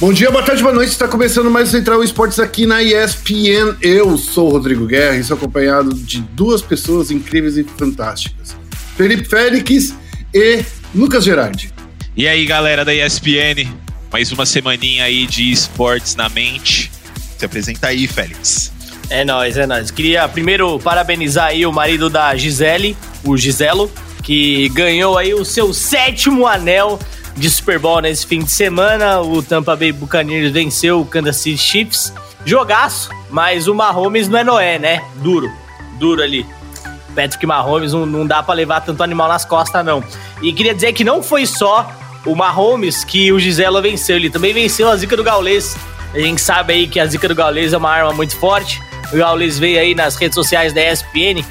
Bom dia, boa tarde, boa noite. Está começando mais o Central Esportes aqui na ESPN. Eu sou o Rodrigo Guerra e sou acompanhado de duas pessoas incríveis e fantásticas: Felipe Félix e Lucas Gerardi. E aí, galera da ESPN, mais uma semaninha aí de esportes na mente. Se apresenta aí, Félix. É nóis, é nóis. Queria primeiro parabenizar aí o marido da Gisele, o Giselo, que ganhou aí o seu sétimo anel de Super Bowl nesse fim de semana. O Tampa Bay Buccaneers venceu o Kansas City Chiefs. Jogaço, mas o Mahomes não é Noé, né? Duro, duro ali. Patrick Mahomes não, não dá para levar tanto animal nas costas, não. E queria dizer que não foi só o Mahomes que o Giselo venceu, ele também venceu a zica do Gaulês. A gente sabe aí que a zica do Gaulês é uma arma muito forte. O Gaulês veio aí nas redes sociais da ESPN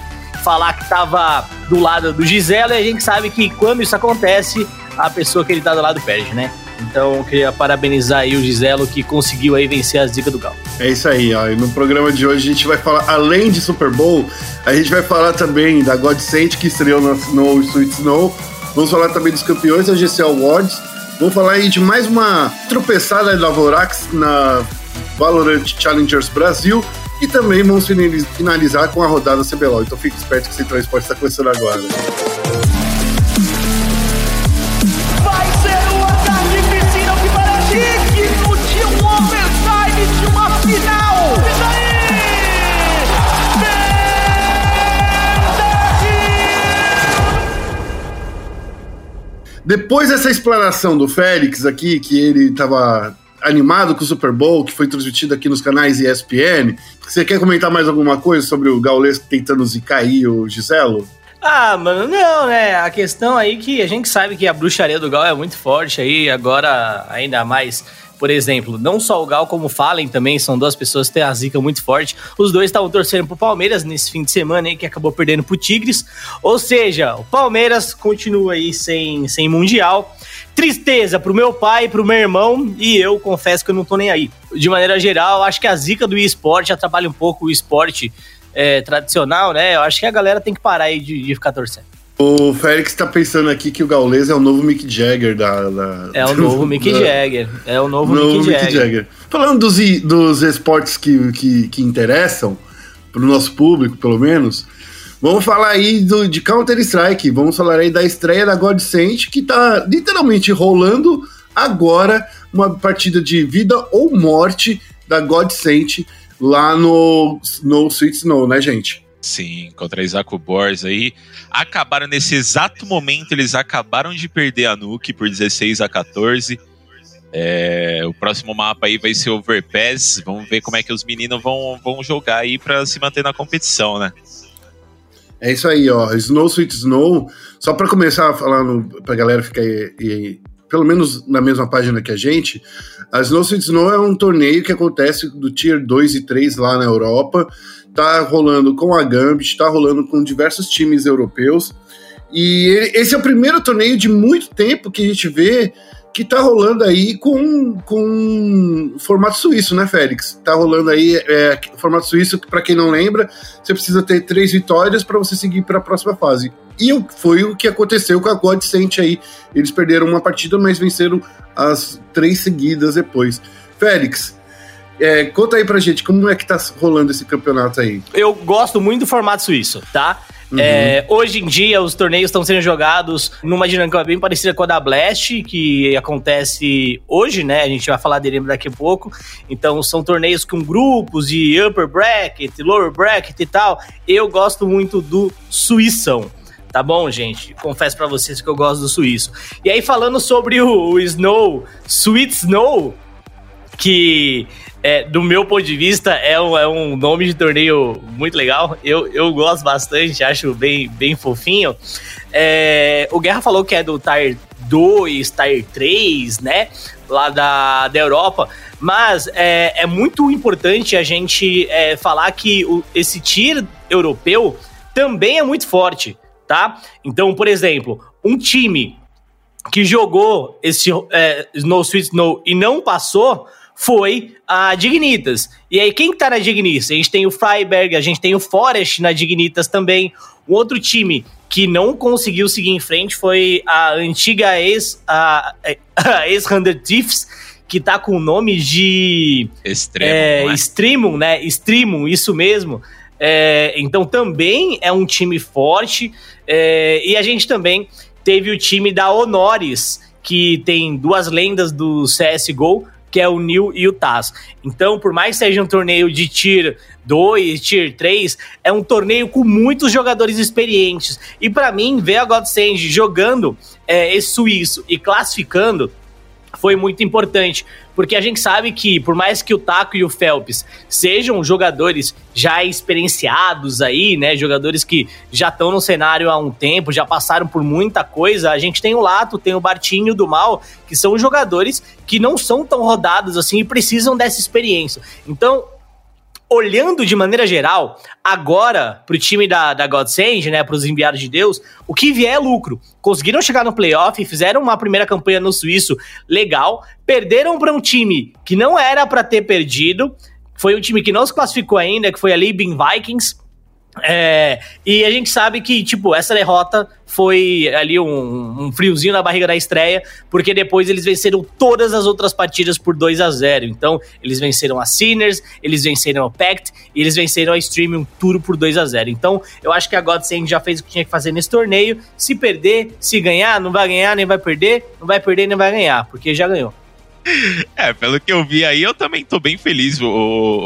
falar que tava do lado do Giselo e a gente sabe que quando isso acontece, a pessoa que ele tá do lado perde, né? Então, queria parabenizar aí o Giselo que conseguiu aí vencer as dicas do Gal. É isso aí, ó. E no programa de hoje a gente vai falar, além de Super Bowl, a gente vai falar também da God Saint, que estreou no Snow Sweet Snow. Vamos falar também dos campeões da GC Awards. Vamos falar aí de mais uma tropeçada da Vorax na Valorant Challengers Brasil. E também vamos finalizar com a rodada CBLOL. Então fique esperto que o Central Esporte está começando agora. Depois dessa explanação do Félix aqui, que ele estava animado com o Super Bowl, que foi transmitido aqui nos canais ESPN, você quer comentar mais alguma coisa sobre o Gaules tentando zicar aí o Giselo? Ah, mano, não, né? A questão aí que a gente sabe que a bruxaria do Gal é muito forte aí, agora ainda mais por exemplo, não só o Gal como o Fallen também são duas pessoas que têm a zica muito forte. Os dois estavam torcendo pro Palmeiras nesse fim de semana aí, que acabou perdendo pro Tigres. Ou seja, o Palmeiras continua aí sem, sem Mundial. Tristeza pro meu pai, pro meu irmão, e eu confesso que eu não tô nem aí. De maneira geral, acho que a zica do esporte atrapalha um pouco o esporte é, tradicional, né? Eu acho que a galera tem que parar aí de, de ficar torcendo. O Félix tá pensando aqui que o Gaules é o novo Mick Jagger da. da é o novo Mick da, Jagger. É o novo, novo Mick, Mick Jagger. Jagger. Falando dos, dos esportes que, que, que interessam, pro nosso público, pelo menos, vamos falar aí do, de Counter-Strike. Vamos falar aí da estreia da God Saint, que tá literalmente rolando agora uma partida de vida ou morte da God Saint lá no, no Sweet Snow, né, gente? Sim, contra Isaac Bors aí. Acabaram nesse exato momento, eles acabaram de perder a Nuke por 16 a 14. É, o próximo mapa aí vai ser Overpass. Vamos ver como é que os meninos vão, vão jogar aí para se manter na competição, né? É isso aí, ó. Snow Sweet Snow. Só para começar falando pra galera ficar aí, aí, pelo menos na mesma página que a gente, a Snow Sweet Snow é um torneio que acontece do Tier 2 e 3 lá na Europa tá rolando com a Gambit, tá rolando com diversos times europeus. E esse é o primeiro torneio de muito tempo que a gente vê que tá rolando aí com, com formato suíço, né, Félix? Tá rolando aí é, formato suíço, que para quem não lembra, você precisa ter três vitórias para você seguir para a próxima fase. E foi o que aconteceu com a God Sent aí. Eles perderam uma partida, mas venceram as três seguidas depois. Félix, é, conta aí pra gente como é que tá rolando esse campeonato aí. Eu gosto muito do formato suíço, tá? Uhum. É, hoje em dia, os torneios estão sendo jogados numa dinâmica bem parecida com a da Blast, que acontece hoje, né? A gente vai falar dele daqui a pouco. Então, são torneios com grupos de upper bracket, lower bracket e tal. Eu gosto muito do Suíção. Tá bom, gente? Confesso para vocês que eu gosto do suíço. E aí, falando sobre o, o Snow, Sweet Snow, que é, do meu ponto de vista, é um, é um nome de torneio muito legal. Eu, eu gosto bastante, acho bem, bem fofinho. É, o Guerra falou que é do Tier 2, Tier 3, né? Lá da, da Europa. Mas é, é muito importante a gente é, falar que o, esse tier europeu também é muito forte, tá? Então, por exemplo, um time que jogou esse é, Snow Sweet Snow e não passou foi a Dignitas. E aí, quem tá na Dignitas? A gente tem o Freiberg, a gente tem o Forest na Dignitas também. Um outro time que não conseguiu seguir em frente foi a antiga ex, a, a ex-Hundred Thieves, que tá com o nome de. Extremo. É, é? Né? Extremum, isso mesmo. É, então também é um time forte. É, e a gente também teve o time da Honores, que tem duas lendas do CSGO, que é o Neil e o Taz. Então, por mais que seja um torneio de Tier 2, Tier 3, é um torneio com muitos jogadores experientes. E para mim, ver a Godsend jogando é, esse suíço e classificando foi muito importante, porque a gente sabe que, por mais que o Taco e o Phelps sejam jogadores já experienciados aí, né, jogadores que já estão no cenário há um tempo, já passaram por muita coisa, a gente tem o Lato, tem o Bartinho do Mal, que são jogadores que não são tão rodados assim e precisam dessa experiência. Então, olhando de maneira geral, agora pro time da, da Godsend, né, pros enviados de Deus, o que vier é lucro. Conseguiram chegar no playoff, fizeram uma primeira campanha no Suíço legal, perderam para um time que não era para ter perdido, foi um time que não se classificou ainda, que foi a Leibin Vikings, é, e a gente sabe que, tipo, essa derrota foi ali um, um, friozinho na barriga da estreia, porque depois eles venceram todas as outras partidas por 2 a 0 Então, eles venceram a Sinners, eles venceram a Pact e eles venceram a Streaming tudo por 2 a 0 Então, eu acho que a Godsend já fez o que tinha que fazer nesse torneio. Se perder, se ganhar, não vai ganhar, nem vai perder, não vai perder, nem vai ganhar, porque já ganhou. É, pelo que eu vi aí, eu também tô bem feliz o,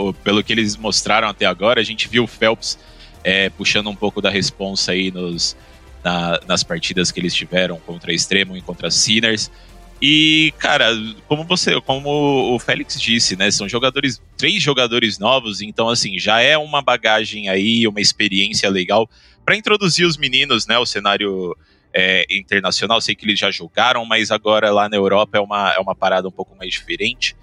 o, pelo que eles mostraram até agora. A gente viu o Phelps é, puxando um pouco da responsa aí nos, na, nas partidas que eles tiveram contra Extremo e contra Sinners. E, cara, como você, como o Félix disse, né, são jogadores, três jogadores novos, então assim, já é uma bagagem aí, uma experiência legal para introduzir os meninos, né, o cenário é, internacional. Sei que eles já jogaram, mas agora lá na Europa é uma, é uma parada um pouco mais diferente.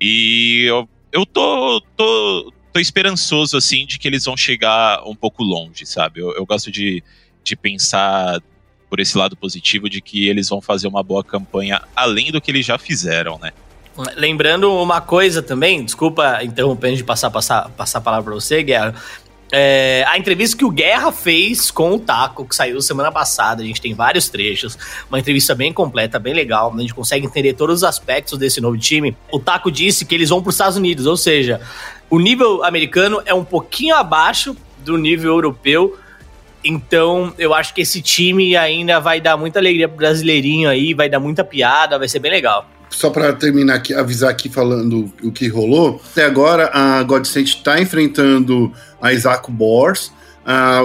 E eu, eu tô, tô, tô esperançoso, assim, de que eles vão chegar um pouco longe, sabe? Eu, eu gosto de, de pensar por esse lado positivo de que eles vão fazer uma boa campanha além do que eles já fizeram, né? Lembrando uma coisa também, desculpa interrompendo de passar, passar, passar a palavra para você, Guerra. É, a entrevista que o Guerra fez com o Taco, que saiu semana passada, a gente tem vários trechos, uma entrevista bem completa, bem legal, a gente consegue entender todos os aspectos desse novo time. O Taco disse que eles vão para os Estados Unidos, ou seja, o nível americano é um pouquinho abaixo do nível europeu. Então, eu acho que esse time ainda vai dar muita alegria pro brasileirinho aí, vai dar muita piada, vai ser bem legal. Só para terminar aqui, avisar aqui falando o que rolou. Até agora, a Godsent está enfrentando a Isaac Bors,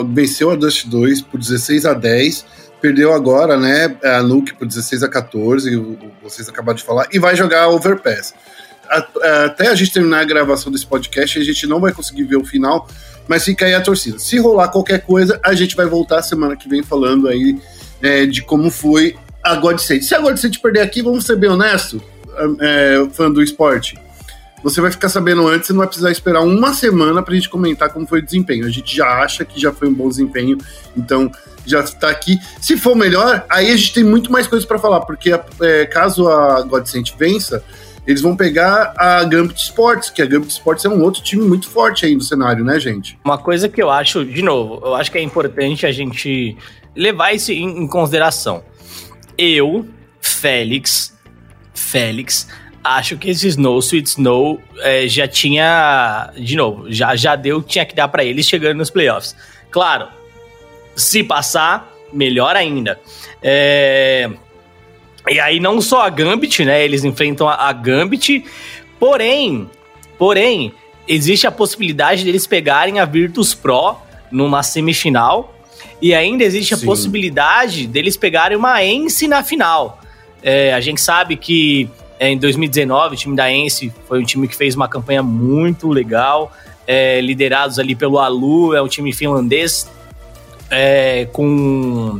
venceu a Dust 2 por 16 a 10, perdeu agora, né, a Nuke por 16 a 14, vocês acabaram de falar, e vai jogar Overpass até a gente terminar a gravação desse podcast, a gente não vai conseguir ver o final, mas fica aí a torcida. Se rolar qualquer coisa, a gente vai voltar semana que vem falando aí é, de como foi a God State. Se a God State perder aqui, vamos ser bem honestos, é, fã do esporte. Você vai ficar sabendo antes e não vai precisar esperar uma semana pra gente comentar como foi o desempenho. A gente já acha que já foi um bom desempenho, então já está aqui. Se for melhor, aí a gente tem muito mais coisas para falar, porque é, caso a Godsent vença, eles vão pegar a Gambit Sports, que a Gambit Sports é um outro time muito forte aí no cenário, né, gente? Uma coisa que eu acho, de novo, eu acho que é importante a gente levar isso em, em consideração. Eu, Félix, Félix, acho que esse Snow, Sweet Snow, é, já tinha, de novo, já, já deu o que tinha que dar para eles chegando nos playoffs. Claro, se passar, melhor ainda. É, e aí não só a Gambit, né? Eles enfrentam a, a Gambit, porém, porém, existe a possibilidade deles pegarem a Virtus Pro numa semifinal e ainda existe a Sim. possibilidade deles pegarem uma Ence na final. É, a gente sabe que é, em 2019 o time da Ence foi um time que fez uma campanha muito legal, é, liderados ali pelo Alu, é um time finlandês é, com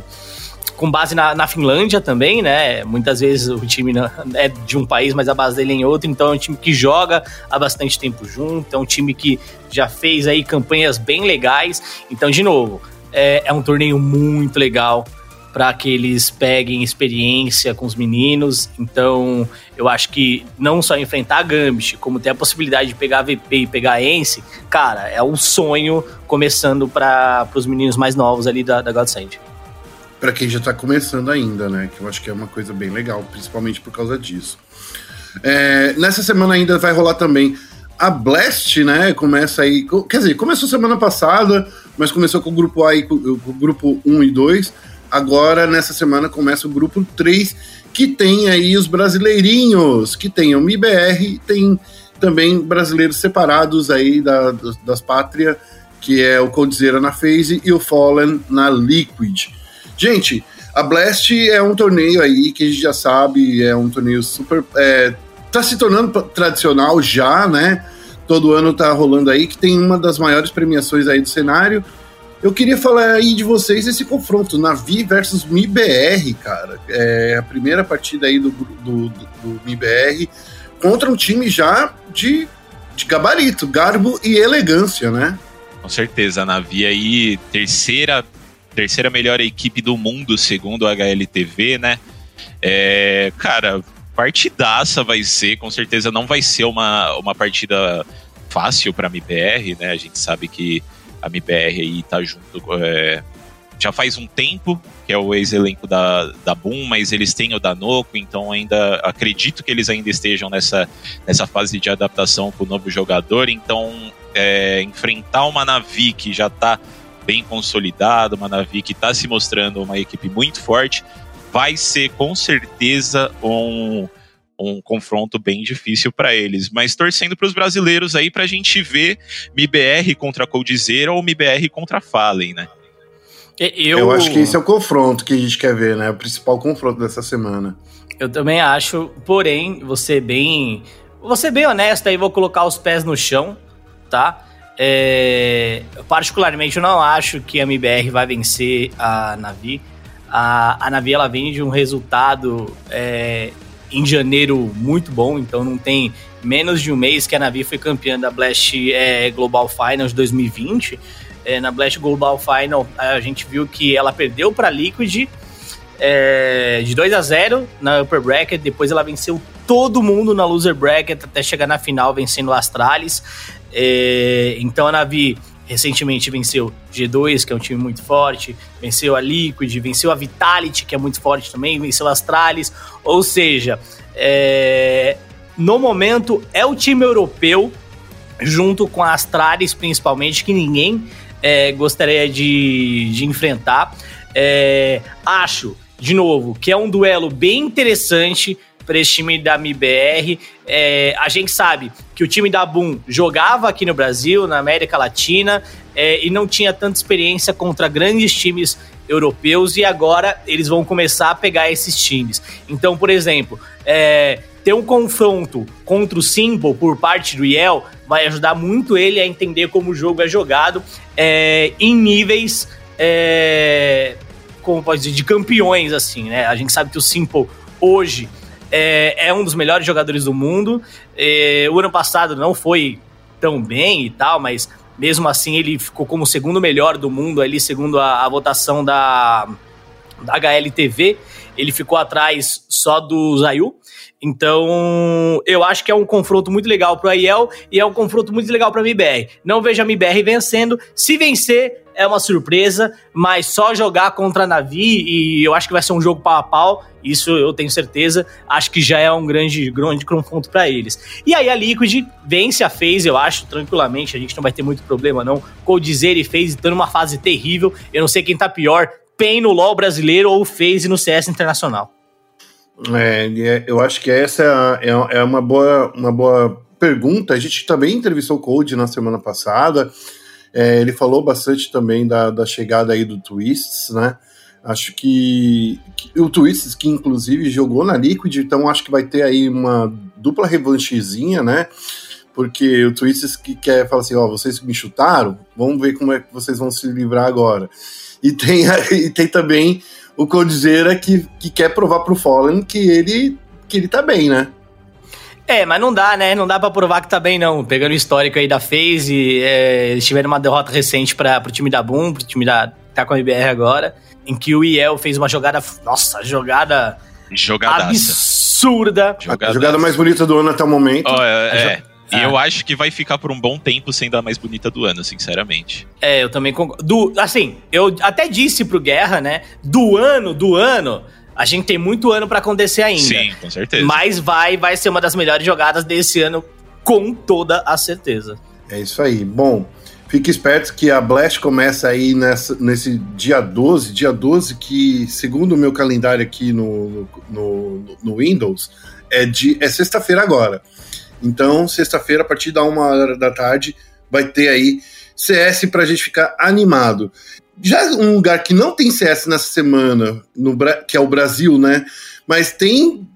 com base na, na Finlândia também, né? Muitas vezes o time é de um país, mas a base dele é em outro, então é um time que joga há bastante tempo junto, é um time que já fez aí campanhas bem legais. Então, de novo, é, é um torneio muito legal para que eles peguem experiência com os meninos. Então, eu acho que não só enfrentar a Gambit, como ter a possibilidade de pegar a VP e pegar a Ence, cara, é um sonho começando para os meninos mais novos ali da, da Godsend para quem já está começando ainda, né? Que eu acho que é uma coisa bem legal, principalmente por causa disso. É, nessa semana ainda vai rolar também a Blast, né? Começa aí. Quer dizer, começou semana passada, mas começou com o grupo A e com, o grupo 1 e 2. Agora, nessa semana, começa o grupo 3, que tem aí os brasileirinhos, que tem o MIBR, tem também brasileiros separados aí da, das, das pátrias, que é o Coldzera na FaZe e o Fallen na Liquid. Gente, a Blast é um torneio aí que a gente já sabe, é um torneio super. É, tá se tornando tradicional já, né? Todo ano tá rolando aí, que tem uma das maiores premiações aí do cenário. Eu queria falar aí de vocês esse confronto, Navi versus MIBR, cara. É a primeira partida aí do, do, do, do MIBR contra um time já de, de gabarito, garbo e elegância, né? Com certeza, a Navi aí, terceira terceira melhor equipe do mundo, segundo a HLTV, né? É, cara, partidaça vai ser, com certeza não vai ser uma, uma partida fácil para a MBR, né? A gente sabe que a MBR aí tá junto é, já faz um tempo, que é o ex-elenco da, da Boom, mas eles têm o da Noco, então ainda acredito que eles ainda estejam nessa, nessa fase de adaptação com o novo jogador, então é, enfrentar uma Navi que já está bem consolidada, uma Navi que está se mostrando uma equipe muito forte, vai ser com certeza um, um confronto bem difícil para eles. Mas torcendo para os brasileiros aí para a gente ver MIBR contra Coldzera ou MIBR contra Fallen, né? Eu... Eu acho que esse é o confronto que a gente quer ver, né? O principal confronto dessa semana. Eu também acho, porém, você bem. Você bem honesto aí, vou colocar os pés no chão, tá? É, particularmente, eu não acho que a MBR vai vencer a Navi. A, a Navi ela vem de um resultado é, em janeiro muito bom, então não tem menos de um mês que a Navi foi campeã da Blast é, Global Finals 2020. É, na Blast Global Final, a gente viu que ela perdeu para Liquid é, de 2 a 0 na Upper Bracket, depois ela venceu todo mundo na Loser Bracket até chegar na final vencendo o Astralis. É, então a Navi recentemente venceu G2, que é um time muito forte, venceu a Liquid, venceu a Vitality, que é muito forte também, venceu a Astralis. Ou seja, é, no momento é o time europeu, junto com a Astralis principalmente, que ninguém é, gostaria de, de enfrentar. É, acho, de novo, que é um duelo bem interessante para esse time da MIBR. É, a gente sabe que o time da Boom jogava aqui no Brasil, na América Latina, é, e não tinha tanta experiência contra grandes times europeus, e agora eles vão começar a pegar esses times. Então, por exemplo, é, ter um confronto contra o Simple por parte do Yel vai ajudar muito ele a entender como o jogo é jogado é, em níveis. É, como pode dizer, de campeões, assim, né? A gente sabe que o Simple hoje é, é um dos melhores jogadores do mundo. É, o ano passado não foi tão bem e tal, mas mesmo assim ele ficou como o segundo melhor do mundo ali, segundo a, a votação da, da HLTV. Ele ficou atrás só do Zayu. Então, eu acho que é um confronto muito legal pro Aiel e é um confronto muito legal pra MBR. Não vejo a MBR vencendo. Se vencer, é uma surpresa, mas só jogar contra a Navi e eu acho que vai ser um jogo pau a pau, isso eu tenho certeza, acho que já é um grande, grande confronto para eles. E aí a Liquid vence a FaZe, eu acho, tranquilamente, a gente não vai ter muito problema não. Coldzera e FaZe estão numa fase terrível, eu não sei quem tá pior, PEN no LoL brasileiro ou FaZe no CS internacional. É, é, eu acho que essa é, é uma, boa, uma boa pergunta, a gente também entrevistou o Cold na semana passada, é, ele falou bastante também da, da chegada aí do Twists, né? Acho que, que, o Twists, que inclusive jogou na Liquid, então acho que vai ter aí uma dupla revanchezinha, né? Porque o Twists que quer falar assim: ó, vocês me chutaram, vamos ver como é que vocês vão se livrar agora. E tem, e tem também o Codizera que, que quer provar pro Fallen que ele, que ele tá bem, né? É, mas não dá, né? Não dá pra provar que tá bem, não. Pegando o histórico aí da FaZe, é, eles tiveram uma derrota recente pra, pro time da Boom, pro time da tá com a IBR agora, em que o IEL fez uma jogada, nossa, jogada Jogadaça. absurda. A jogada mais bonita do ano até o momento. Oh, é, é. E eu acho que vai ficar por um bom tempo sendo a mais bonita do ano, sinceramente. É, eu também concordo. Do, assim, eu até disse pro Guerra, né? Do ano, do ano, A gente tem muito ano para acontecer ainda. Sim, com certeza. Mas vai, vai ser uma das melhores jogadas desse ano, com toda a certeza. É isso aí. Bom, fique esperto que a Blast começa aí nessa, nesse dia 12, dia 12, que, segundo o meu calendário aqui no, no, no Windows, é, de, é sexta-feira agora. Então, sexta-feira, a partir da uma hora da tarde, vai ter aí CS pra gente ficar animado. Já um lugar que não tem CS nessa semana, no, que é o Brasil, né? Mas tem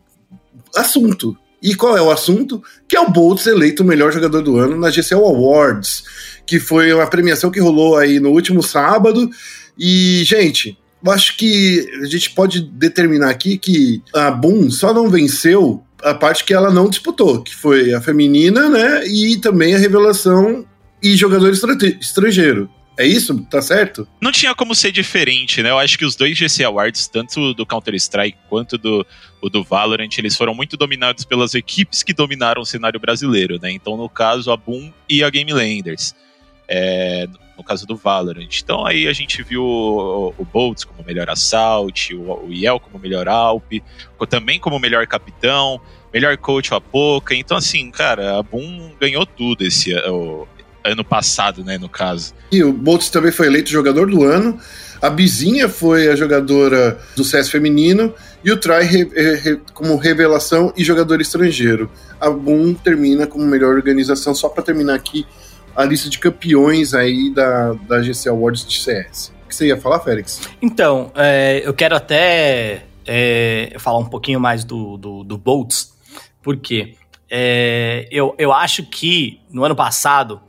assunto. E qual é o assunto? Que é o Boltz eleito o melhor jogador do ano na GCL Awards, que foi uma premiação que rolou aí no último sábado. E, gente, eu acho que a gente pode determinar aqui que a Boom só não venceu a parte que ela não disputou, que foi a feminina, né? E também a revelação e jogador estrangeiro. É isso? Tá certo? Não tinha como ser diferente, né? Eu acho que os dois GC Awards, tanto do Counter-Strike quanto do, o do Valorant, eles foram muito dominados pelas equipes que dominaram o cenário brasileiro, né? Então, no caso, a Boom e a Game Landers. É, no caso do Valorant. Então aí a gente viu o, o Boltz como melhor assault, o, o Yel como melhor Alp, também como melhor capitão, melhor coach o Apoca. Então assim, cara, a Boom ganhou tudo esse o, ano passado, né, no caso. E o Boltz também foi eleito jogador do ano. A Bizinha foi a jogadora do CS feminino e o Try re, re, como revelação e jogador estrangeiro. A Boom termina como melhor organização, só para terminar aqui a lista de campeões aí da, da GC Awards de CS. O que você ia falar, Félix? Então, é, eu quero até é, falar um pouquinho mais do, do, do Boltz, porque é, eu, eu acho que no ano passado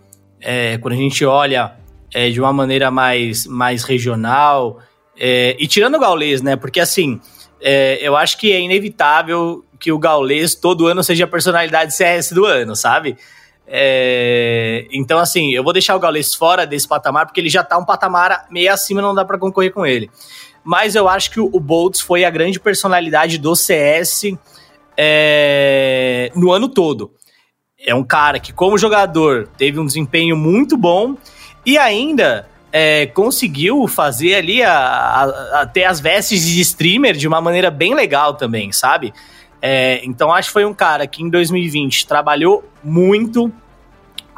é, quando a gente olha é, de uma maneira mais, mais regional, é, e tirando o gaulês, né? Porque assim, eu acho que é inevitável que o gaulês todo ano seja a personalidade CS do ano, sabe? É, então, assim, eu vou deixar o Gaules fora desse patamar, porque ele já tá um patamar meio acima, não dá para concorrer com ele. Mas eu acho que o, o Boltz foi a grande personalidade do CS é, no ano todo é um cara que, como jogador, teve um desempenho muito bom e ainda é, conseguiu fazer ali a, a, a, ter as vestes de streamer de uma maneira bem legal também, sabe? É, então acho que foi um cara que em 2020 trabalhou muito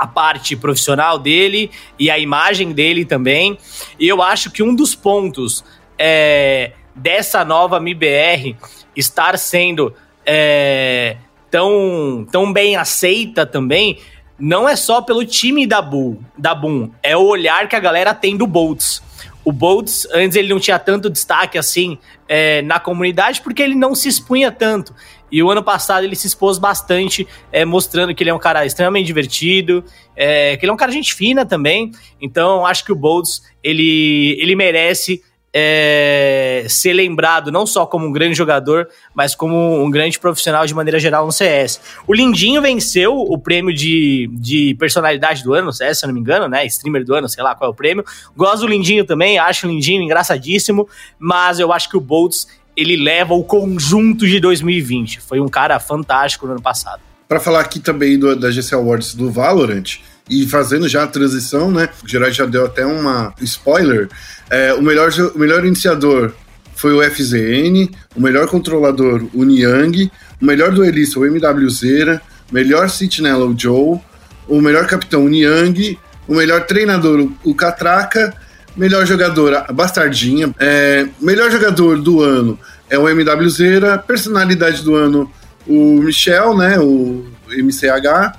a parte profissional dele e a imagem dele também. E eu acho que um dos pontos é, dessa nova MIBR estar sendo é, tão, tão bem aceita também, não é só pelo time da Bull, da Boom, é o olhar que a galera tem do Boltz. O Boltz, antes ele não tinha tanto destaque assim é, na comunidade porque ele não se expunha tanto. E o ano passado ele se expôs bastante, é, mostrando que ele é um cara extremamente divertido, é, que ele é um cara gente fina também. Então acho que o Boltz ele, ele merece é, ser lembrado não só como um grande jogador, mas como um grande profissional de maneira geral no CS. O Lindinho venceu o prêmio de, de personalidade do ano no CS, se eu não me engano, né? Streamer do ano, sei lá qual é o prêmio. Gosto do Lindinho também, acho o Lindinho engraçadíssimo, mas eu acho que o Boltz ele leva o conjunto de 2020. Foi um cara fantástico no ano passado. Para falar aqui também do, da GC Awards do Valorant, e fazendo já a transição, né? O Gerard já deu até uma spoiler. É, o, melhor, o melhor iniciador foi o FZN, o melhor controlador, o Niang, o melhor duelista, o MWZera, o melhor sentinela, o Joe, o melhor capitão, o Niang, o melhor treinador, o Catraca, melhor jogador, a Bastardinha, é, melhor jogador do ano é o MWZera, personalidade do ano, o Michel, né, o MCH,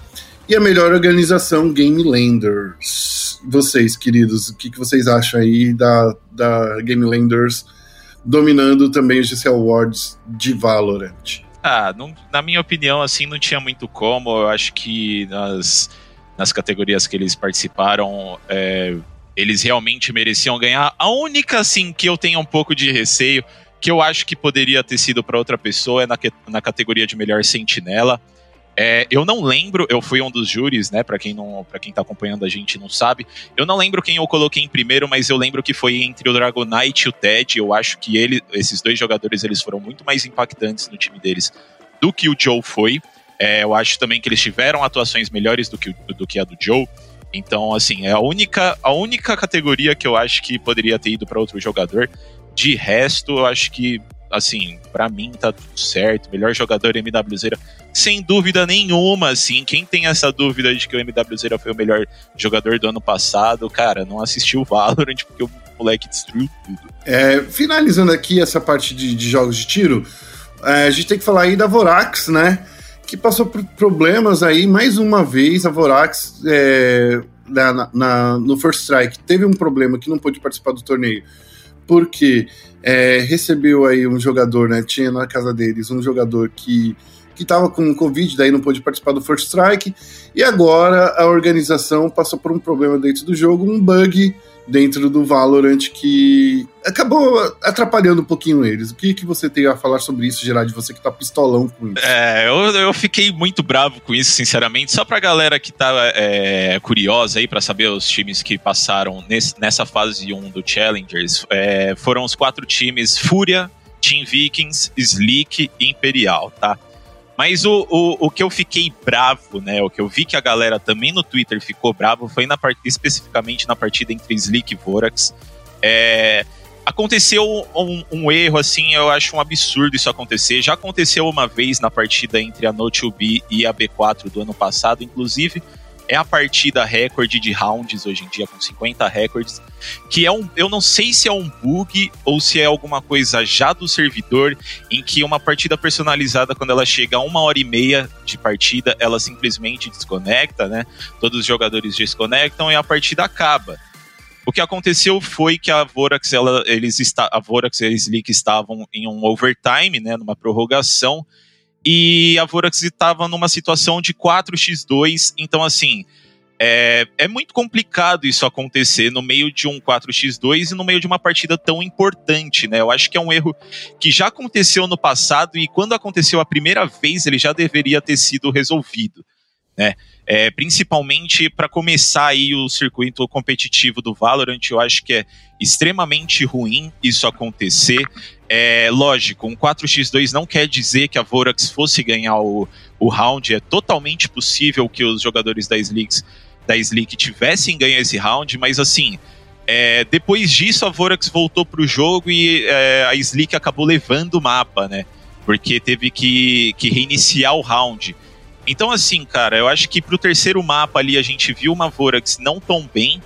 e a melhor organização Game Landers. Vocês, queridos, o que, que vocês acham aí da, da Game dominando também os GC Awards de Valorant? Ah, não, na minha opinião, assim, não tinha muito como. Eu acho que nas, nas categorias que eles participaram, é, eles realmente mereciam ganhar. A única, assim, que eu tenho um pouco de receio, que eu acho que poderia ter sido para outra pessoa, é na, na categoria de melhor sentinela. É, eu não lembro, eu fui um dos júris, né? Para quem não, para quem tá acompanhando a gente não sabe. Eu não lembro quem eu coloquei em primeiro, mas eu lembro que foi entre o Dragonite e o Ted. Eu acho que ele, esses dois jogadores, eles foram muito mais impactantes no time deles do que o Joe foi. É, eu acho também que eles tiveram atuações melhores do que, do que a do Joe. Então, assim, é a única, a única categoria que eu acho que poderia ter ido para outro jogador. De resto, eu acho que assim, para mim tá tudo certo. Melhor jogador MWZera, sem dúvida nenhuma, assim. Quem tem essa dúvida de que o MWZera foi o melhor jogador do ano passado, cara, não assistiu o Valorant porque o moleque destruiu tudo. É, finalizando aqui essa parte de, de jogos de tiro, é, a gente tem que falar aí da Vorax, né? Que passou por problemas aí, mais uma vez, a Vorax é, na, na, no First Strike teve um problema que não pôde participar do torneio, porque é, recebeu aí um jogador, né? Tinha na casa deles um jogador que que estava com Covid, daí não pôde participar do First Strike, e agora a organização passou por um problema dentro do jogo, um bug dentro do Valorant que acabou atrapalhando um pouquinho eles. O que, que você tem a falar sobre isso, Gerard, você que tá pistolão com isso? É, eu, eu fiquei muito bravo com isso, sinceramente. Só pra galera que tá é, curiosa aí para saber os times que passaram nesse, nessa fase 1 do Challengers, é, foram os quatro times Fúria, Team Vikings, Slick e Imperial, tá? Mas o, o, o que eu fiquei bravo, né? O que eu vi que a galera também no Twitter ficou bravo foi na part... especificamente na partida entre Slick e Vorax. É, aconteceu um, um, erro, assim, eu acho um absurdo isso acontecer. Já aconteceu uma vez na partida entre a Note2B e a B4 do ano passado, inclusive é a partida recorde de rounds hoje em dia, com 50 recordes, que é um. Eu não sei se é um bug ou se é alguma coisa já do servidor, em que uma partida personalizada, quando ela chega a uma hora e meia de partida, ela simplesmente desconecta, né? Todos os jogadores desconectam e a partida acaba. O que aconteceu foi que a Vorax, ela, eles a Vorax e a Slick estavam em um overtime, né, numa prorrogação, e a Vorax estava numa situação de 4x2, então assim, é, é, muito complicado isso acontecer no meio de um 4x2 e no meio de uma partida tão importante, né? Eu acho que é um erro que já aconteceu no passado e quando aconteceu a primeira vez ele já deveria ter sido resolvido, né? É, principalmente para começar aí o circuito competitivo do Valorant, eu acho que é extremamente ruim isso acontecer. É lógico, um 4x2 não quer dizer que a Vorax fosse ganhar o, o round, é totalmente possível que os jogadores da Slicks da Slick tivessem ganho esse round, mas assim, é, depois disso a Vorax voltou pro jogo e é, a Slick acabou levando o mapa, né? Porque teve que, que reiniciar o round. Então, assim, cara, eu acho que pro terceiro mapa ali a gente viu uma Vorax não tão bem.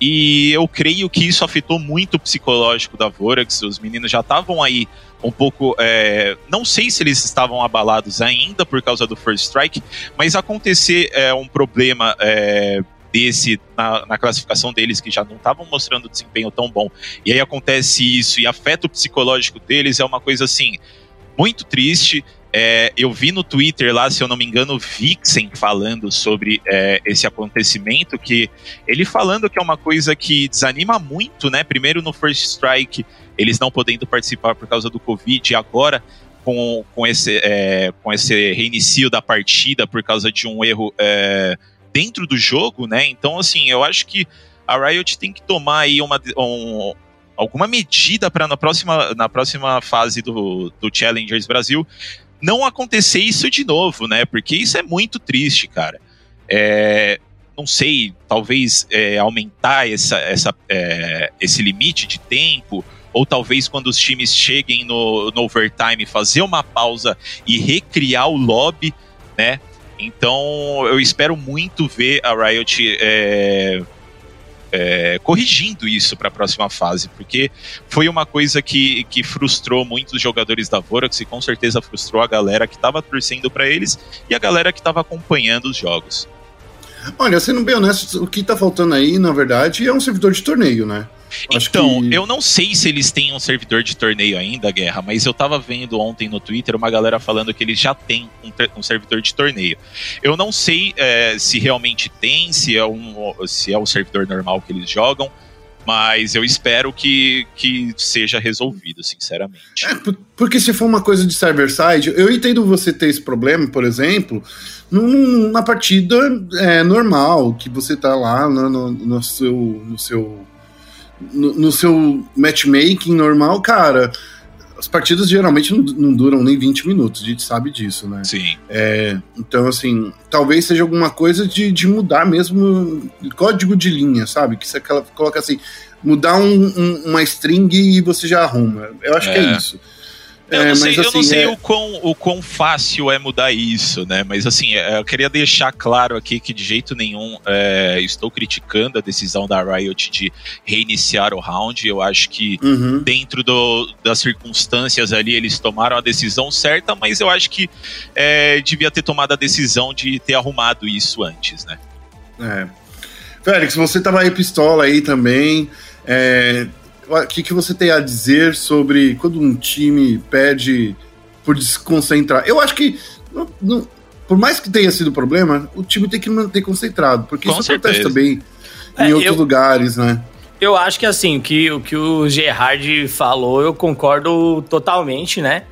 E eu creio que isso afetou muito o psicológico da Vorax. Os meninos já estavam aí um pouco. É, não sei se eles estavam abalados ainda por causa do First Strike, mas acontecer é, um problema é, desse na, na, classificação deles, que já não estavam mostrando desempenho tão bom, e aí acontece isso e afeta o psicológico deles, é uma coisa assim. Muito triste, é, eu vi no Twitter lá, se eu não me engano, Vixen falando sobre é, esse acontecimento, que ele falando que é uma coisa que desanima muito, né? Primeiro no First Strike, eles não podendo participar por causa do Covid, e agora com, com, esse, é, com esse reinicio da partida por causa de um erro é, dentro do jogo, né? Então, assim, eu acho que a Riot tem que tomar aí uma, um, alguma medida para na próxima, na próxima fase do, do Challengers Brasil não acontecer isso de novo, né? Porque isso é muito triste, cara. É, não sei, talvez é, aumentar essa, essa, é, esse limite de tempo, ou talvez quando os times cheguem no, no overtime fazer uma pausa e recriar o lobby, né? Então eu espero muito ver a Riot é, corrigindo isso para a próxima fase, porque foi uma coisa que, que frustrou muitos jogadores da Vorax e com certeza frustrou a galera que estava torcendo para eles e a galera que estava acompanhando os jogos. Olha, sendo bem honesto, o que está faltando aí, na verdade, é um servidor de torneio, né? Então, que... eu não sei se eles têm um servidor de torneio ainda, Guerra, mas eu tava vendo ontem no Twitter uma galera falando que eles já têm um, um servidor de torneio. Eu não sei é, se realmente tem, se é, um, se é o servidor normal que eles jogam, mas eu espero que, que seja resolvido, sinceramente. É, porque se for uma coisa de server-side, eu entendo você ter esse problema, por exemplo, num, numa partida é, normal, que você tá lá no, no, no seu, no seu no, no seu matchmaking normal, cara, as partidas geralmente não, não, duram nem 20 minutos, a gente sabe disso, né? Sim. É, então, assim, talvez seja alguma coisa de, de mudar mesmo código de linha, sabe? Que você coloca assim, mudar um, um, uma string e você já arruma. Eu acho é. que é isso. Eu, é, não, sei, assim, eu não sei é... o, quão, o quão fácil é mudar isso, né? Mas assim, é, eu queria deixar claro aqui que de jeito nenhum é, estou criticando a decisão da Riot de reiniciar o round. Eu acho que uhum. dentro do, das circunstâncias ali eles tomaram a decisão certa, mas eu acho que é, devia ter tomado a decisão de ter arrumado isso antes, né? É. Félix, você tava aí pistola aí também. É, o que, que você tem a dizer sobre quando um time perde por desconcentrar? Eu acho que, não, não, por mais que tenha sido problema, o time tem que manter concentrado, porque Com isso certeza. acontece também em é, outros eu, lugares, né? Eu acho que assim, que, o que o Gerard falou, eu concordo totalmente, né?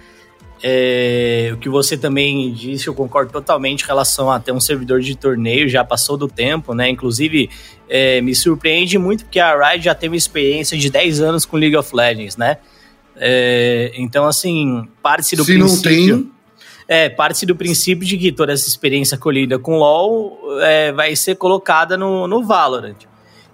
É, o que você também disse, eu concordo totalmente em relação a ter um servidor de torneio, já passou do tempo, né? Inclusive, é, me surpreende muito porque a Riot já teve experiência de 10 anos com League of Legends, né? É, então, assim, parte do Se princípio... não tem... É, parte do princípio de que toda essa experiência colhida com LoL é, vai ser colocada no, no Valorant.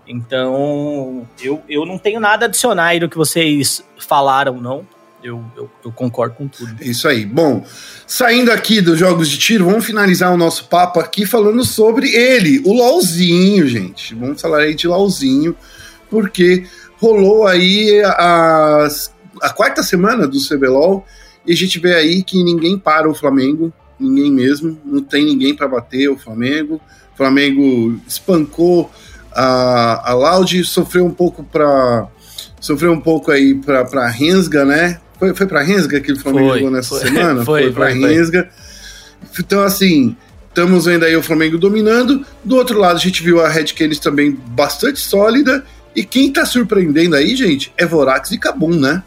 Então, eu, eu não tenho nada a adicionar aí do que vocês falaram, não eu, eu, eu, concordo com tudo. Isso aí. Bom, saindo aqui dos jogos de tiro, vamos finalizar o nosso papo aqui falando sobre ele, o LOLzinho, gente. Vamos falar aí de LOLzinho, porque rolou aí a, a quarta semana do CBLOL e a gente vê aí que ninguém para o Flamengo, ninguém mesmo, não tem ninguém para bater o Flamengo. O Flamengo espancou a, a Loud, sofreu um pouco para sofreu um pouco aí para Rensga, né? Foi, foi pra Rensga que o Flamengo foi, jogou nessa foi, semana? Foi, foi pra foi, Rensga. Então, assim, estamos vendo aí o Flamengo dominando. Do outro lado, a gente viu a Red Canids também bastante sólida. E quem tá surpreendendo aí, gente, é Vorax e Kabum, né?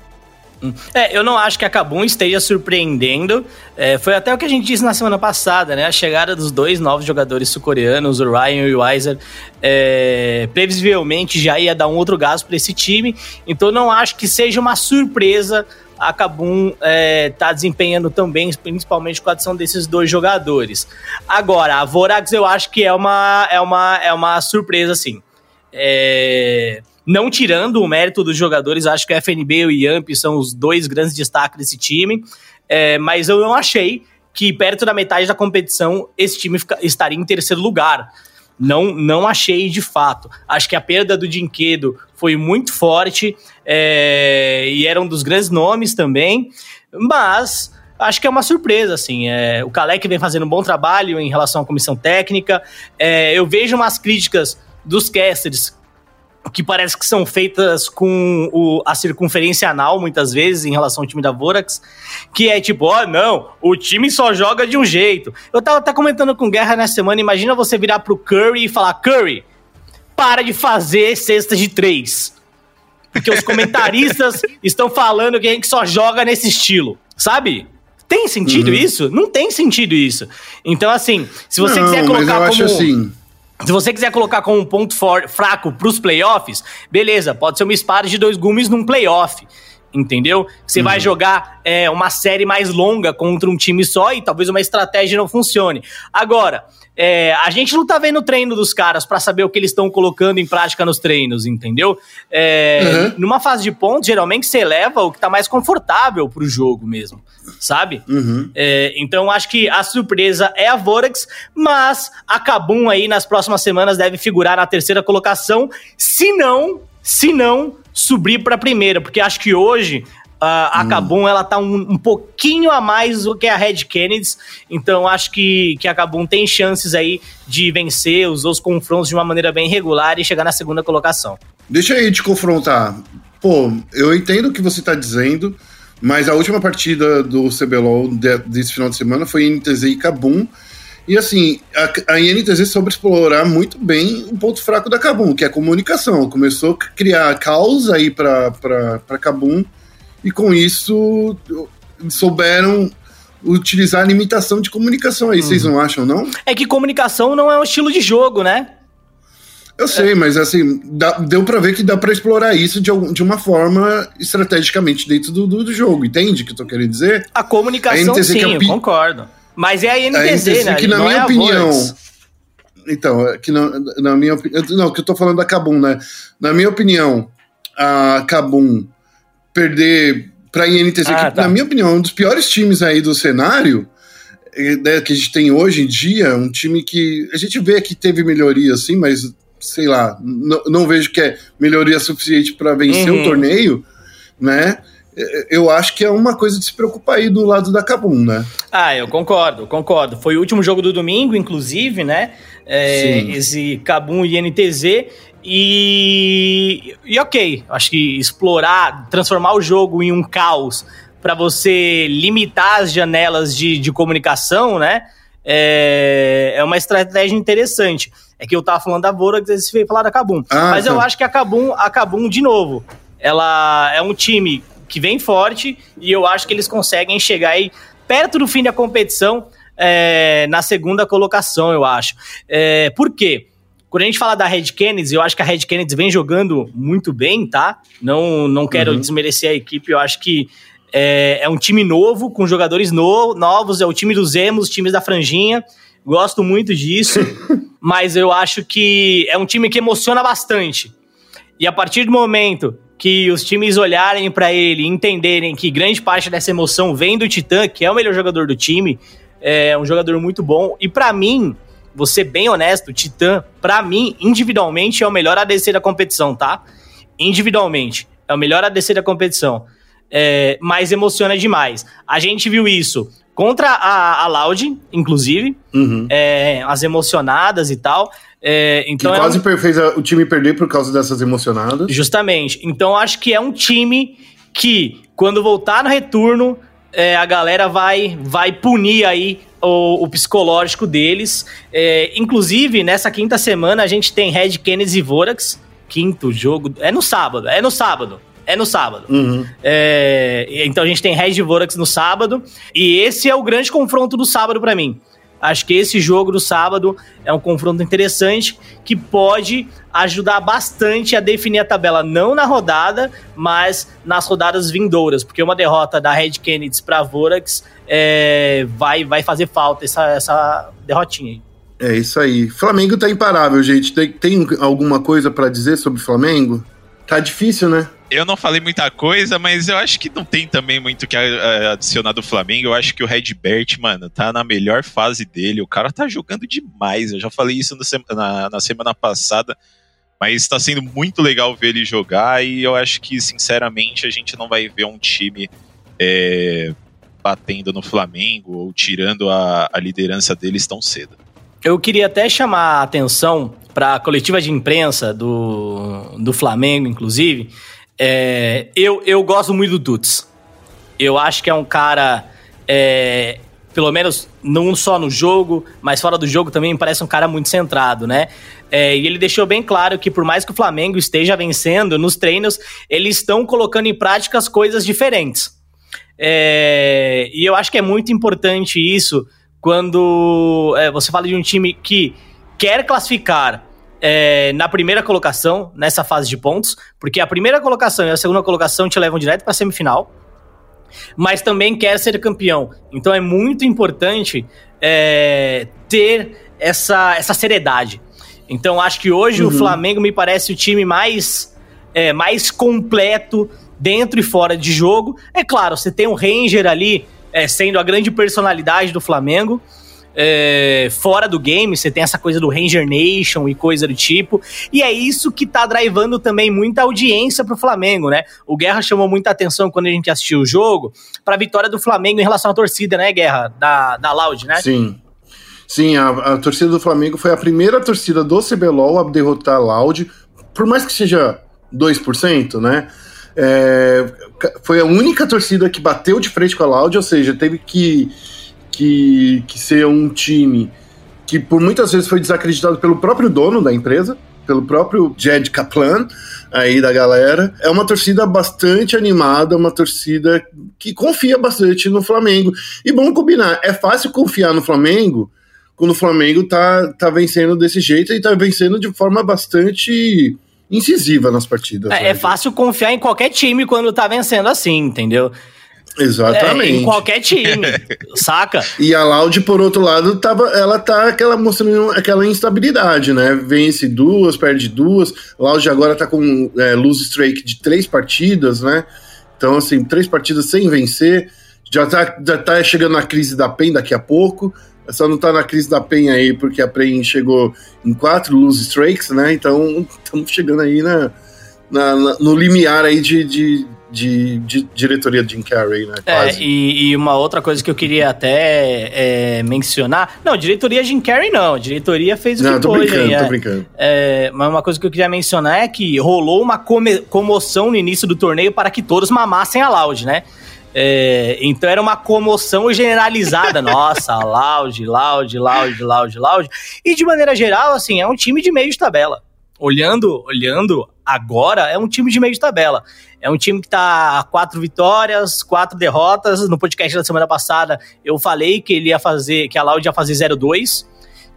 É, eu não acho que a Kabum esteja surpreendendo. É, foi até o que a gente disse na semana passada, né? A chegada dos dois novos jogadores sul-coreanos, o Ryan e o Weiser, é, previsivelmente já ia dar um outro gás para esse time. Então não acho que seja uma surpresa a Kabum é, tá desempenhando também, principalmente com a adição desses dois jogadores. Agora, a Vorax eu acho que é uma, é uma, é uma surpresa, assim. É, não tirando o mérito dos jogadores, acho que o FNB e o Yamp são os dois grandes destaques desse time, é, mas eu não achei que perto da metade da competição esse time fica, estaria em terceiro lugar. Não, não achei de fato. Acho que a perda do Dinquedo foi muito forte é, e era um dos grandes nomes também, mas acho que é uma surpresa, assim. É, o Kalec vem fazendo um bom trabalho em relação à comissão técnica. É, eu vejo umas críticas dos casters que parece que são feitas com o, a circunferência anal, muitas vezes, em relação ao time da Vorax, que é tipo, ó, oh, não, o time só joga de um jeito. Eu tava até comentando com Guerra nessa semana, imagina você virar pro Curry e falar, Curry, para de fazer cestas de três. Porque os comentaristas estão falando que a gente só joga nesse estilo, sabe? Tem sentido uhum. isso? Não tem sentido isso. Então, assim, se você não, quiser colocar como... Assim se você quiser colocar como um ponto for, fraco para os playoffs, beleza, pode ser uma espada de dois gumes num playoff. Entendeu? Você uhum. vai jogar é, uma série mais longa contra um time só e talvez uma estratégia não funcione. Agora, é, a gente não tá vendo o treino dos caras para saber o que eles estão colocando em prática nos treinos, entendeu? É, uhum. Numa fase de pontos, geralmente você leva o que tá mais confortável pro jogo mesmo sabe? Uhum. É, então acho que a surpresa é a Vorax, mas a Kabum aí nas próximas semanas deve figurar na terceira colocação, se não, se não subir para a primeira, porque acho que hoje Uh, a hum. Kabum, ela tá um, um, pouquinho a mais do que a Red Kennedy, então acho que, que a Kabum tem chances aí de vencer os, os confrontos de uma maneira bem regular e chegar na segunda colocação. Deixa aí te confrontar. Pô, eu entendo o que você tá dizendo, mas a última partida do CBLOL de, desse final de semana foi INTZ e Kabum. E assim, a, a INTZ soube explorar muito bem o ponto fraco da Kabum, que é a comunicação. Começou a criar caos aí para Kabum, e com isso souberam utilizar a limitação de comunicação aí, vocês uhum. não acham, não? É que comunicação não é um estilo de jogo, né? Eu sei, mas assim, dá, deu para ver que dá para explorar isso de, de uma forma estrategicamente dentro do, do, do, jogo, entende o que eu tô querendo dizer? A comunicação, a sim, eu concordo. Mas é a NTZ, a NTZ né? Que na minha é opinião. Então, é que na, na minha opinião. Não, que eu tô falando da Kabum, né? Na minha opinião, a Kabum perder para a INTZ, ah, que, tá. na minha opinião, é um dos piores times aí do cenário né, que a gente tem hoje em dia, um time que a gente vê que teve melhoria, assim, mas sei lá, não vejo que é melhoria suficiente para vencer uhum. o torneio, né? Eu acho que é uma coisa de se preocupar aí do lado da Cabum, né? Ah, eu concordo, concordo. Foi o último jogo do domingo, inclusive, né? É, esse Cabum e NTZ. E, e ok, acho que explorar, transformar o jogo em um caos para você limitar as janelas de, de comunicação, né? É, é uma estratégia interessante. É que eu tava falando da Vorax, eles veio falar da Kabum. Ah, Mas tá. eu acho que a Kabum, a Kabum, de novo, ela é um time que vem forte e eu acho que eles conseguem chegar aí perto do fim da competição é, na segunda colocação, eu acho. É, por quê? Quando a gente fala da Red Kennedy, eu acho que a Red Kennedy vem jogando muito bem, tá? Não, não quero uhum. desmerecer a equipe, eu acho que é, é um time novo, com jogadores no, novos, é o time dos Emos, times da franjinha. Gosto muito disso, mas eu acho que é um time que emociona bastante. E a partir do momento que os times olharem para ele e entenderem que grande parte dessa emoção vem do Titã, que é o melhor jogador do time, é um jogador muito bom. E para mim, vou ser bem honesto, o Titã, para mim, individualmente, é o melhor ADC da competição, tá? Individualmente, é o melhor ADC da competição é, mas emociona demais. A gente viu isso contra a, a Loud, inclusive, uhum. é, as emocionadas e tal. É, então que quase é um... fez o time perder por causa dessas emocionadas. Justamente. Então acho que é um time que, quando voltar no retorno, é, a galera vai, vai punir aí o, o psicológico deles. É, inclusive, nessa quinta semana, a gente tem Red Kennedy e Vorax. Quinto jogo. É no sábado, é no sábado é no sábado. Uhum. É, então a gente tem Red Vorax no sábado. E esse é o grande confronto do sábado para mim. Acho que esse jogo do sábado é um confronto interessante que pode ajudar bastante a definir a tabela, não na rodada, mas nas rodadas vindouras, porque uma derrota da Red Kennedy para Vorax é, vai, vai fazer falta essa, essa derrotinha. É isso aí. Flamengo tá imparável, gente. Tem, tem alguma coisa para dizer sobre o Flamengo? Tá difícil, né? Eu não falei muita coisa, mas eu acho que não tem também muito que adicionar do Flamengo. Eu acho que o Redbert, mano, tá na melhor fase dele. O cara tá jogando demais. Eu já falei isso na, na semana passada. Mas tá sendo muito legal ver ele jogar. E eu acho que, sinceramente, a gente não vai ver um time é, batendo no Flamengo ou tirando a, a liderança deles tão cedo. Eu queria até chamar a atenção para a coletiva de imprensa do, do Flamengo, inclusive, é, eu, eu gosto muito do Tuts. Eu acho que é um cara, é, pelo menos não só no jogo, mas fora do jogo também parece um cara muito centrado, né? É, e ele deixou bem claro que por mais que o Flamengo esteja vencendo, nos treinos eles estão colocando em prática as coisas diferentes. É, e eu acho que é muito importante isso quando é, você fala de um time que quer classificar é, na primeira colocação, nessa fase de pontos, porque a primeira colocação e a segunda colocação te levam direto para a semifinal, mas também quer ser campeão. Então é muito importante é, ter essa, essa seriedade. Então acho que hoje uhum. o Flamengo me parece o time mais, é, mais completo dentro e fora de jogo. É claro, você tem um Ranger ali é, sendo a grande personalidade do Flamengo é, fora do game, você tem essa coisa do Ranger Nation e coisa do tipo, e é isso que tá drivando também muita audiência pro Flamengo, né? O Guerra chamou muita atenção quando a gente assistiu o jogo pra vitória do Flamengo em relação à torcida, né, Guerra? Da, da Loud, né? Sim. Sim, a, a torcida do Flamengo foi a primeira torcida do CBLOL a derrotar a Loud, por mais que seja 2%, né? É, foi a única torcida que bateu de frente com a Loud, ou seja, teve que que, que ser um time que por muitas vezes foi desacreditado pelo próprio dono da empresa, pelo próprio Jed Kaplan aí da galera. É uma torcida bastante animada, uma torcida que confia bastante no Flamengo. E vamos combinar, é fácil confiar no Flamengo quando o Flamengo tá, tá vencendo desse jeito e tá vencendo de forma bastante incisiva nas partidas. É, né? é fácil confiar em qualquer time quando tá vencendo assim, entendeu? Exatamente. É, em qualquer time, saca? E a Loud, por outro lado, tava, ela tá aquela, mostrando aquela instabilidade, né? Vence duas, perde duas. Loud agora tá com é, lose streak de três partidas, né? Então, assim, três partidas sem vencer. Já tá, já tá chegando na crise da PEN daqui a pouco. Só não tá na crise da PEN aí, porque a PEN chegou em quatro lose strikes, né? Então, estamos chegando aí na, na, na, no limiar aí de, de, de, de diretoria de Jim Carrey, né? É, e, e, uma outra coisa que eu queria até é, mencionar. Não, diretoria Jim Carrey não. diretoria fez o não, que tô pôde. Brincando, é, tô brincando. É, mas uma coisa que eu queria mencionar é que rolou uma comoção no início do torneio para que todos mamassem a Loud, né? É, então era uma comoção generalizada. Nossa, Loud, Loud, Loud, Loud, Loud. E de maneira geral, assim, é um time de meio de tabela. Olhando, olhando agora, é um time de meio de tabela. É um time que tá quatro vitórias, quatro derrotas. No podcast da semana passada, eu falei que ele ia fazer, que a Loud ia fazer 0-2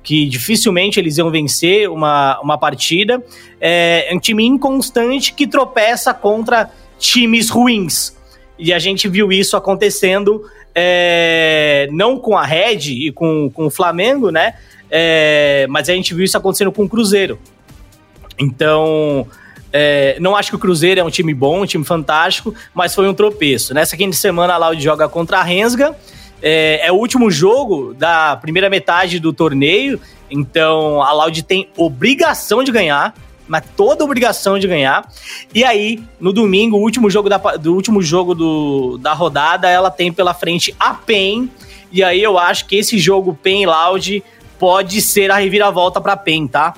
que dificilmente eles iam vencer uma, uma partida. É, é um time inconstante que tropeça contra times ruins. E a gente viu isso acontecendo é, não com a Red e com, com o Flamengo, né? É, mas a gente viu isso acontecendo com o Cruzeiro. Então, é, não acho que o Cruzeiro é um time bom, um time fantástico, mas foi um tropeço. Nessa quinta semana, a Laude joga contra a Rensga. É, é, o último jogo da primeira metade do torneio, então a Laude tem obrigação de ganhar, mas toda obrigação de ganhar. E aí, no domingo, o último jogo da, do último jogo do, da rodada, ela tem pela frente a PEN. E aí eu acho que esse jogo PEN Loud pode ser a reviravolta para PEN, tá?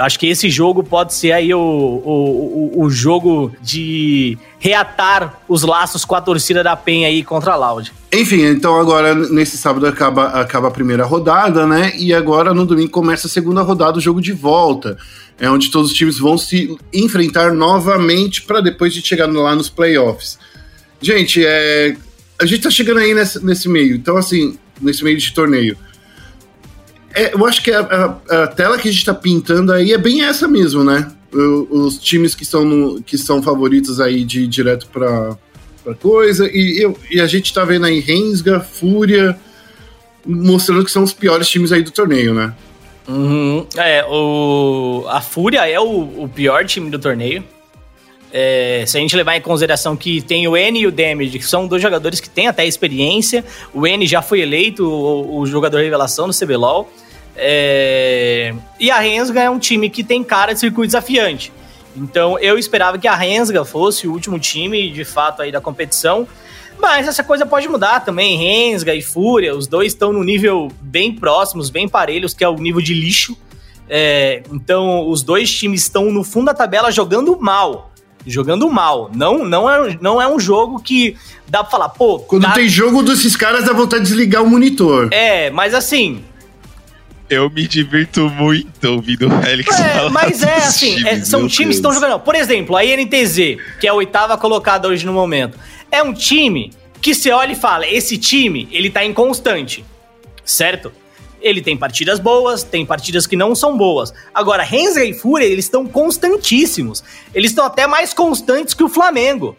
Eu acho que esse jogo pode ser aí o, o, o, o, jogo de reatar os laços com a torcida da Penha aí contra a Loud. Enfim, então agora nesse sábado acaba, acaba a primeira rodada, né? E agora no domingo começa a segunda rodada, o jogo de volta. É onde todos os times vão se enfrentar novamente para depois de chegar lá nos playoffs. Gente, é, a gente tá chegando aí nesse, nesse meio, então assim, nesse meio de torneio. É, eu acho que a, a, a, tela que a gente tá pintando aí é bem essa mesmo, né? O, os times que são, no, que são favoritos aí de ir direto pra, pra coisa. E, eu, e a gente tá vendo aí Rensga, Fúria, mostrando que são os piores times aí do torneio, né? Uhum. É, o, a Fúria é o, o pior time do torneio. É, se a gente levar em consideração que tem o N e o Damage, que são dois jogadores que têm até experiência, o N já foi eleito o, o jogador revelação do CBLOL. É, e a Rensga é um time que tem cara de circuito desafiante. Então eu esperava que a Rensga fosse o último time, de fato, aí da competição. Mas essa coisa pode mudar também. Rensga e Fúria, os dois estão no nível bem próximos, bem parelhos, que é o nível de lixo. É, então os dois times estão no fundo da tabela jogando mal jogando mal. Não, não, é, não é um jogo que dá pra falar, pô. Quando tá... tem jogo desses caras, dá vontade de desligar o monitor. É, mas assim. Eu me divirto muito ouvindo o Félix é, falar. Mas é assim, times, é, são times Deus. que estão jogando. Por exemplo, a INTZ, que é a oitava colocada hoje no momento, é um time que você olha e fala: esse time, ele tá inconstante. Certo? Ele tem partidas boas, tem partidas que não são boas. Agora, Renzer e Fúria, eles estão constantíssimos. Eles estão até mais constantes que o Flamengo.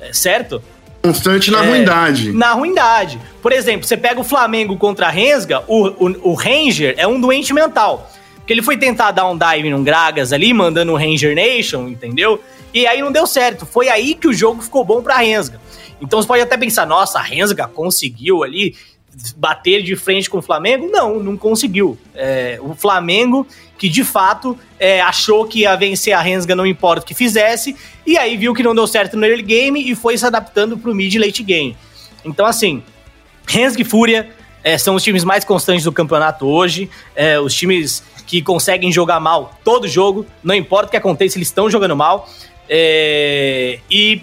É, certo? Constante na é, ruindade. Na ruindade. Por exemplo, você pega o Flamengo contra a Rensga, o, o, o Ranger é um doente mental. Porque ele foi tentar dar um dive num Gragas ali, mandando o Ranger Nation, entendeu? E aí não deu certo. Foi aí que o jogo ficou bom pra Rensga. Então você pode até pensar, nossa, a Rensga conseguiu ali bater de frente com o Flamengo? Não, não conseguiu. É, o Flamengo, que de fato é, achou que ia vencer a Rensga não importa o que fizesse, e aí viu que não deu certo no early game e foi se adaptando pro mid late game. Então, assim, Rensga e Fúria é, são os times mais constantes do campeonato hoje, é, os times que conseguem jogar mal todo jogo, não importa o que aconteça, eles estão jogando mal. É, e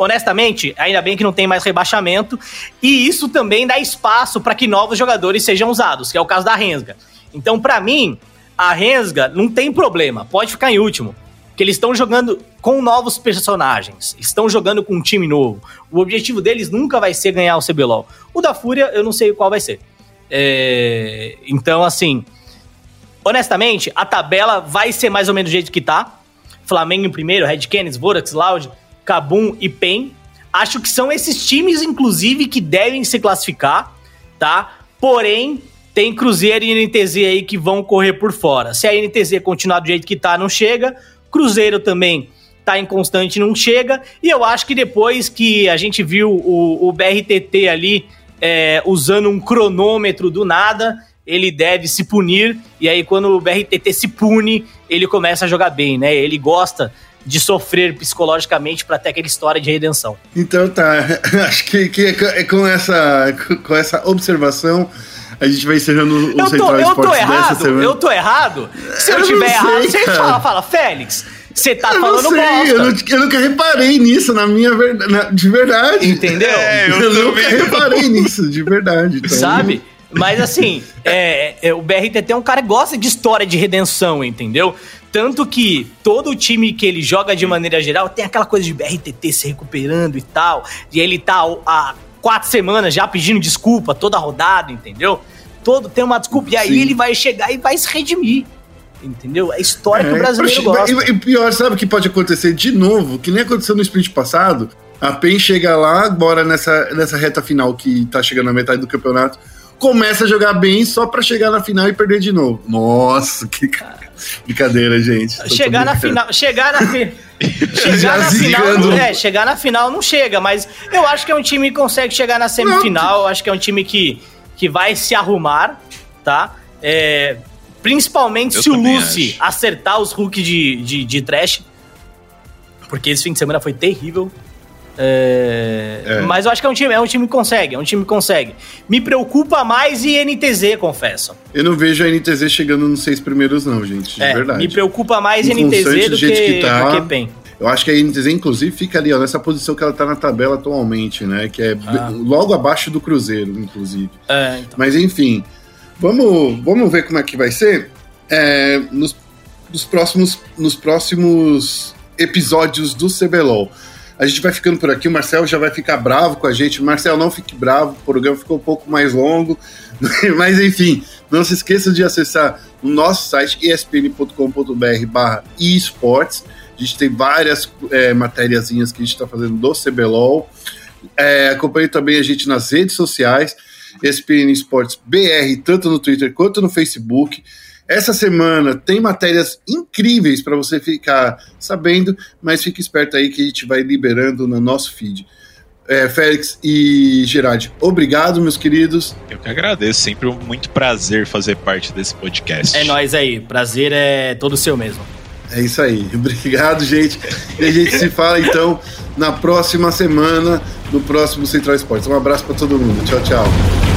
honestamente, ainda bem que não tem mais rebaixamento. E isso também dá espaço para que novos jogadores sejam usados, que é o caso da Rensga. Então, para mim, a Rensga não tem problema, pode ficar em último. Que eles estão jogando com novos personagens, estão jogando com um time novo. O objetivo deles nunca vai ser ganhar o CBLOL. O da Fúria, eu não sei qual vai ser. É... Então, assim, honestamente, a tabela vai ser mais ou menos do jeito que tá. Flamengo em primeiro, Red Canids, Vorax, Loud, Cabum e PEN. Acho que são esses times, inclusive, que devem se classificar, tá? Porém, tem Cruzeiro e NTZ aí que vão correr por fora. Se a NTZ continuar do jeito que tá, não chega. Cruzeiro também tá inconstante não chega. E eu acho que depois que a gente viu o, o BRTT ali é, usando um cronômetro do nada, ele deve se punir. E aí, quando o BRTT se pune, ele começa a jogar bem, né? Ele gosta de sofrer psicologicamente para ter aquela história de redenção. Então tá, acho que, que é com essa, com essa observação a gente vai encerrando o eu Central tô, eu Esportes tô errado. Eu tô errado? Se eu, Eu tiver não errado, sei, você fala, fala, Félix, você tá eu falando não sei, bosta. eu, não, eu nunca reparei nisso na minha verdade, de verdade. Entendeu? É, eu Eu, nunca reparei nisso, de verdade. então- Sabe? Mas assim, é, é, o BRTT é um cara que gosta de história de redenção, entendeu? Tanto que todo time que ele joga de maneira geral tem aquela coisa de BRTT se recuperando e tal. E ele tá há quatro semanas já pedindo desculpa toda rodada, entendeu? Todo tem uma desculpa. E aí Sim. ele vai chegar e vai se redimir. Entendeu? É a história que o É, brasileiro gosta. E, e pior, sabe o que pode acontecer de novo? Que nem aconteceu no sprint passado. A PEN chega lá, agora nessa, nessa reta final que tá chegando na metade do campeonato, começa a jogar bem só pra chegar na final e perder de novo. Nossa, que ca- brincadeira, gente. Tô- Chegar na final. Chegar na, fi- chegar na final. É, chegar na final não chega, mas eu acho que é um time que consegue chegar na semifinal. Eu acho que é um time que, que vai se arrumar, tá? É, principalmente Eu se o Lucy acho. acertar os hooks de, de, de trash. Porque esse fim de semana foi terrível. É, É. Mas eu acho que é um time, é um time que consegue, é um time que consegue. Me preocupa mais INTZ, confesso. Eu não vejo a NTZ chegando nos seis primeiros, não, gente. De É, verdade. me preocupa mais Com NTZ do do que, que tá. do que PEN. Eu acho que a NTZ, inclusive, fica ali, ó, nessa posição que ela tá na tabela atualmente, né? Que é Ah. logo abaixo do Cruzeiro, inclusive. É, então. Mas enfim, vamos, vamos ver como é que vai ser É, nos, nos próximos, nos próximos episódios do CBLOL. A gente vai ficando por aqui, o Marcel já vai ficar bravo com a gente. Marcel, não fique bravo, o programa ficou um pouco mais longo. Mas enfim, não se esqueça de acessar o nosso site espn.com.br barra esportes. A gente tem várias é, matériazinhas que a gente está fazendo do CBLOL. É, acompanhe também a gente nas redes sociais, ESPN Esportes BR, tanto no Twitter quanto no Facebook. Essa semana tem matérias incríveis para você ficar sabendo, mas fique esperto aí que a gente vai liberando no nosso feed. É, Félix e Gerard, obrigado, meus queridos. Eu que agradeço, sempre um muito prazer fazer parte desse podcast. É nóis aí. Prazer é todo seu mesmo. É isso aí. Obrigado, gente. E a gente se fala então na próxima semana, no próximo Central Esportes. Um abraço para todo mundo. Tchau, tchau.